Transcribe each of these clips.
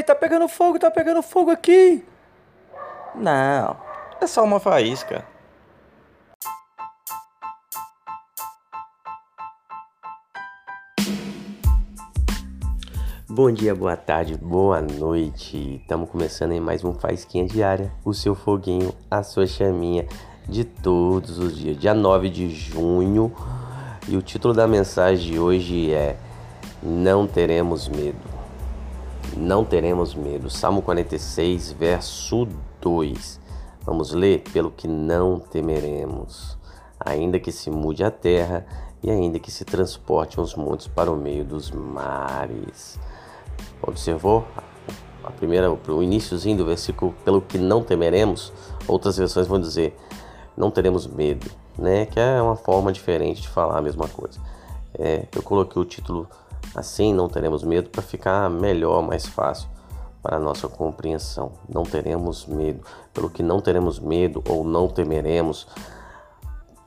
Ei, tá pegando fogo, tá pegando fogo aqui! Não, é só uma faísca. Bom dia, boa tarde, boa noite. Estamos começando em mais um Faísquinha Diária, o seu foguinho, a sua chaminha de todos os dias. Dia 9 de junho e o título da mensagem de hoje é Não teremos medo. Não teremos medo. Salmo 46, verso 2. Vamos ler? Pelo que não temeremos, ainda que se mude a terra e ainda que se transporte os montes para o meio dos mares. Observou? A primeira, o iníciozinho do versículo, pelo que não temeremos, outras versões vão dizer, não teremos medo, né? Que é uma forma diferente de falar a mesma coisa. É, eu coloquei o título assim, não teremos medo, para ficar melhor, mais fácil para nossa compreensão. Não teremos medo, pelo que não teremos medo ou não temeremos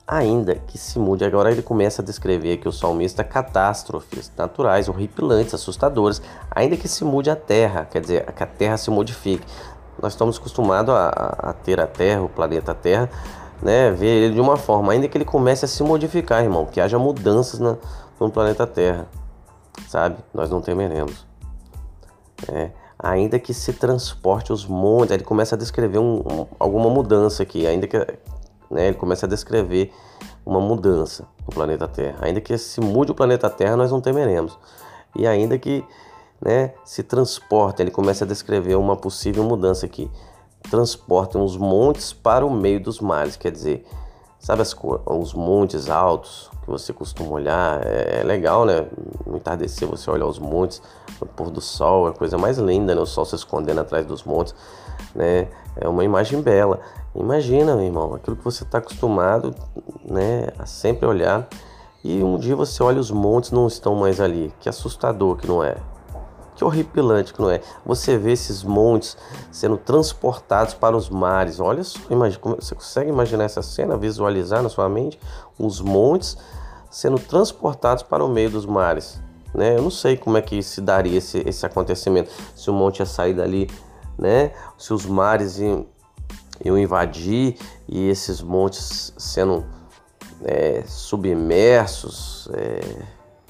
ainda que se mude. Agora ele começa a descrever que o salmista catástrofes naturais, horripilantes, assustadoras, ainda que se mude a terra, quer dizer, que a terra se modifique. Nós estamos acostumados a, a ter a terra, o planeta Terra, né, ver ele de uma forma, ainda que ele comece a se modificar, irmão, que haja mudanças na, no planeta Terra, sabe? Nós não temeremos. É, ainda que se transporte os montes, ele começa a descrever um, um, alguma mudança aqui, ainda que né, ele começa a descrever uma mudança no planeta Terra. Ainda que se mude o planeta Terra, nós não temeremos. E ainda que né, se transporte, ele começa a descrever uma possível mudança aqui. Transportem os montes para o meio dos mares, quer dizer, sabe as, os montes altos que você costuma olhar? É, é legal, né? No entardecer você olha os montes, no pôr do sol, é a coisa mais linda, né? O sol se escondendo atrás dos montes, né? É uma imagem bela. Imagina, meu irmão, aquilo que você está acostumado né, a sempre olhar e um dia você olha os montes não estão mais ali. Que assustador que não é. Que horripilante que não é. Você vê esses montes sendo transportados para os mares. Olha só, você consegue imaginar essa cena, visualizar na sua mente os montes sendo transportados para o meio dos mares. Né? Eu não sei como é que se daria esse, esse acontecimento. Se o monte ia sair dali, né? Se os mares iam iam invadir e esses montes sendo é, submersos, é,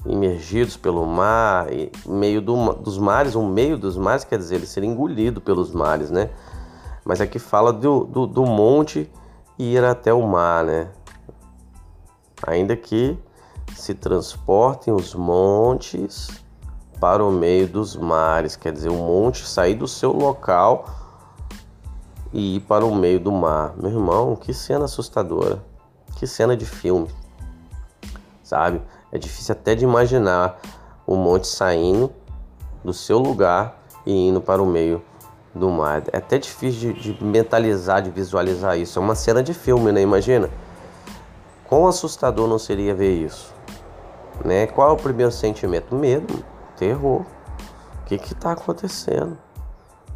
imergidos pelo mar, e meio do, dos mares, um meio dos mares quer dizer ele ser engolido pelos mares, né? Mas aqui fala do, do, do monte ir até o mar, né? Ainda que se transportem os montes para o meio dos mares, quer dizer, o monte sair do seu local e ir para o meio do mar. Meu irmão, que cena assustadora. Que cena de filme. Sabe? É difícil até de imaginar o monte saindo do seu lugar e indo para o meio do mar. É até difícil de, de mentalizar, de visualizar isso. É uma cena de filme, né? Imagina. Quão assustador não seria ver isso? Né? Qual é o primeiro sentimento? Medo, terror. O que está acontecendo?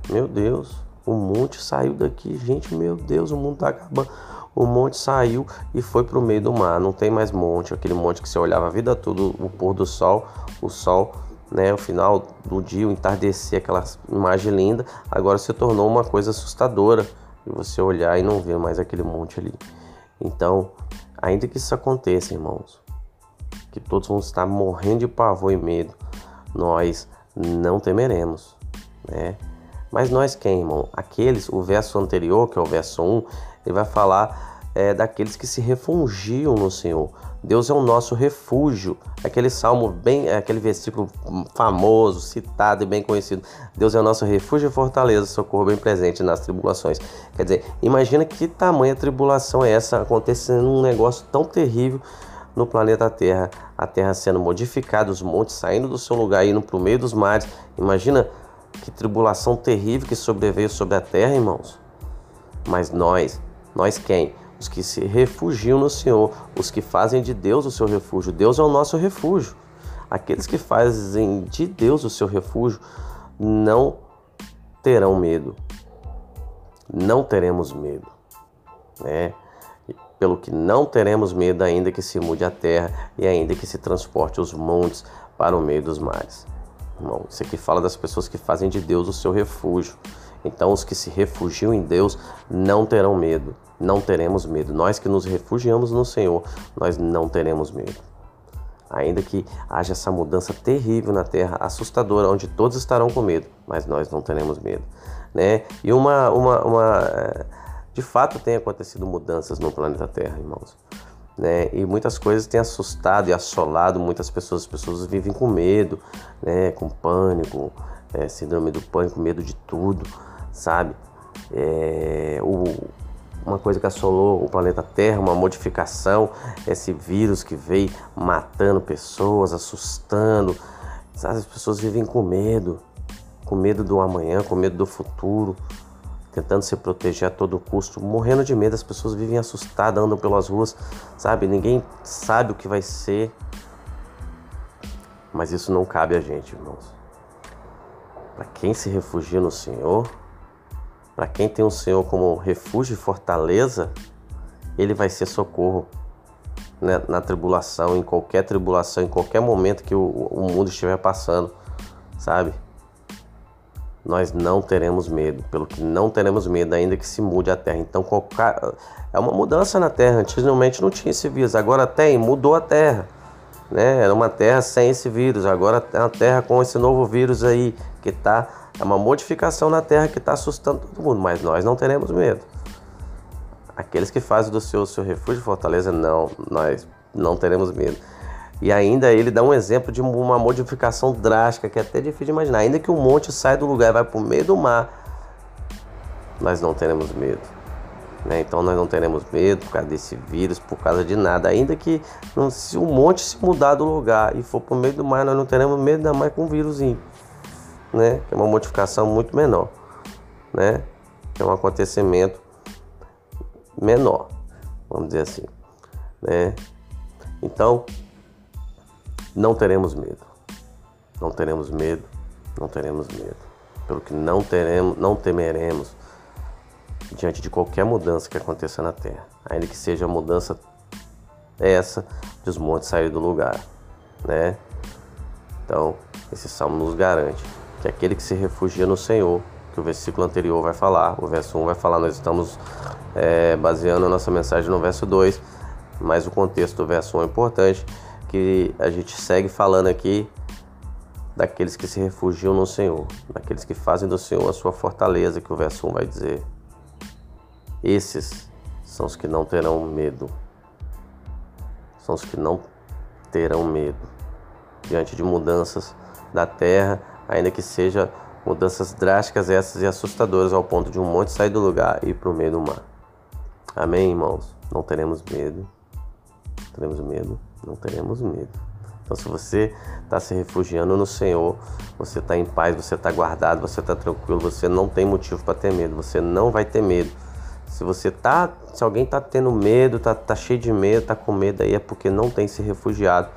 Meu Deus. O monte saiu daqui, gente, meu Deus, o mundo tá acabando. O monte saiu e foi pro meio do mar. Não tem mais monte, aquele monte que você olhava a vida toda, o pôr do sol, o sol, né, o final do dia, o entardecer, aquela imagem linda, agora se tornou uma coisa assustadora. E você olhar e não ver mais aquele monte ali. Então, ainda que isso aconteça, irmãos, que todos vão estar morrendo de pavor e medo, nós não temeremos, né? Mas nós quem, irmão? Aqueles, o verso anterior, que é o verso 1, ele vai falar é, daqueles que se refugiam no Senhor. Deus é o nosso refúgio. Aquele salmo bem, aquele versículo famoso, citado e bem conhecido. Deus é o nosso refúgio e fortaleza, socorro bem presente nas tribulações. Quer dizer, imagina que tamanha tribulação é essa acontecendo um negócio tão terrível no planeta Terra, a Terra sendo modificada, os montes saindo do seu lugar, indo para o meio dos mares. Imagina que tribulação terrível que sobreveio sobre a terra, irmãos. Mas nós, nós quem? Os que se refugiam no Senhor, os que fazem de Deus o seu refúgio. Deus é o nosso refúgio. Aqueles que fazem de Deus o seu refúgio não terão medo. Não teremos medo. Né? Pelo que não teremos medo, ainda que se mude a terra e ainda que se transporte os montes para o meio dos mares. Irmão, isso aqui fala das pessoas que fazem de Deus o seu refúgio. Então, os que se refugiam em Deus não terão medo, não teremos medo. Nós que nos refugiamos no Senhor, nós não teremos medo. Ainda que haja essa mudança terrível na terra, assustadora, onde todos estarão com medo, mas nós não teremos medo. Né? E uma, uma, uma. Eh, de fato, tem acontecido mudanças no planeta Terra, irmãos. Né? E muitas coisas têm assustado e assolado muitas pessoas. As pessoas vivem com medo, né? com pânico, é, síndrome do pânico, medo de tudo sabe? É, o, uma coisa que assolou o planeta Terra, uma modificação, esse vírus que veio matando pessoas, assustando. Sabe? As pessoas vivem com medo, com medo do amanhã, com medo do futuro, tentando se proteger a todo custo, morrendo de medo. As pessoas vivem assustadas, andam pelas ruas, sabe? Ninguém sabe o que vai ser. Mas isso não cabe a gente, irmãos. Para quem se refugia no Senhor, para quem tem o Senhor como refúgio e fortaleza, ele vai ser socorro né, na tribulação, em qualquer tribulação, em qualquer momento que o, o mundo estiver passando, sabe? Nós não teremos medo, pelo que não teremos medo, ainda que se mude a terra. Então, qualquer, é uma mudança na terra. Antigamente não tinha esse vírus, agora tem, mudou a terra. Né? Era uma terra sem esse vírus, agora é uma terra com esse novo vírus aí que está é uma modificação na terra que está assustando todo mundo, mas nós não teremos medo. Aqueles que fazem do seu, seu refúgio fortaleza, não, nós não teremos medo. E ainda ele dá um exemplo de uma modificação drástica que é até difícil de imaginar. Ainda que o monte saia do lugar e vai para o meio do mar, nós não teremos medo. Né? Então nós não teremos medo por causa desse vírus, por causa de nada. Ainda que não, se o monte se mudar do lugar e for para o meio do mar, nós não teremos medo ainda mais com um vírusinho né? Que é uma modificação muito menor, né? Que é um acontecimento menor, vamos dizer assim, né? Então, não teremos medo. Não teremos medo, não teremos medo. Pelo que não teremos, não temeremos diante de qualquer mudança que aconteça na terra, ainda que seja a mudança essa de os montes saírem do lugar, né? Então, esse salmo nos garante que aquele que se refugia no Senhor, que o versículo anterior vai falar, o verso 1 vai falar, nós estamos é, baseando a nossa mensagem no verso 2, mas o contexto do verso 1 é importante, que a gente segue falando aqui daqueles que se refugiam no Senhor, daqueles que fazem do Senhor a sua fortaleza, que o verso 1 vai dizer. Esses são os que não terão medo. São os que não terão medo diante de mudanças da terra, ainda que seja mudanças drásticas essas e assustadoras ao ponto de um monte sair do lugar e ir para o meio do mar. Amém, irmãos? Não teremos medo. Teremos medo? Não teremos medo. Então, se você está se refugiando no Senhor, você está em paz, você está guardado, você está tranquilo, você não tem motivo para ter medo, você não vai ter medo. Se você tá, se alguém está tendo medo, tá, tá cheio de medo, tá com medo aí é porque não tem se refugiado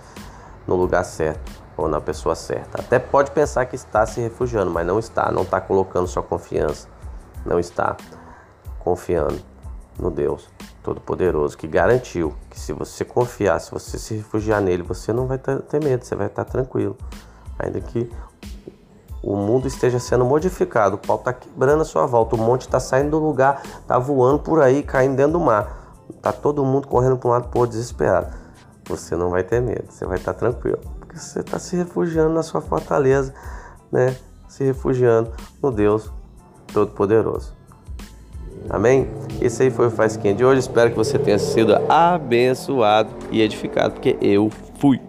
no lugar certo ou na pessoa certa. Até pode pensar que está se refugiando, mas não está, não está colocando sua confiança, não está confiando no Deus Todo-Poderoso, que garantiu que se você confiar, se você se refugiar nele, você não vai ter medo, você vai estar tranquilo. Ainda que o mundo esteja sendo modificado, o pau está quebrando a sua volta, o monte está saindo do lugar, está voando por aí, caindo dentro do mar. Está todo mundo correndo para um lado para outro desesperado. Você não vai ter medo, você vai estar tranquilo porque você está se refugiando na sua fortaleza, né? Se refugiando no Deus Todo-Poderoso. Amém? Esse aí foi o Faz Quem de hoje. Espero que você tenha sido abençoado e edificado, porque eu fui.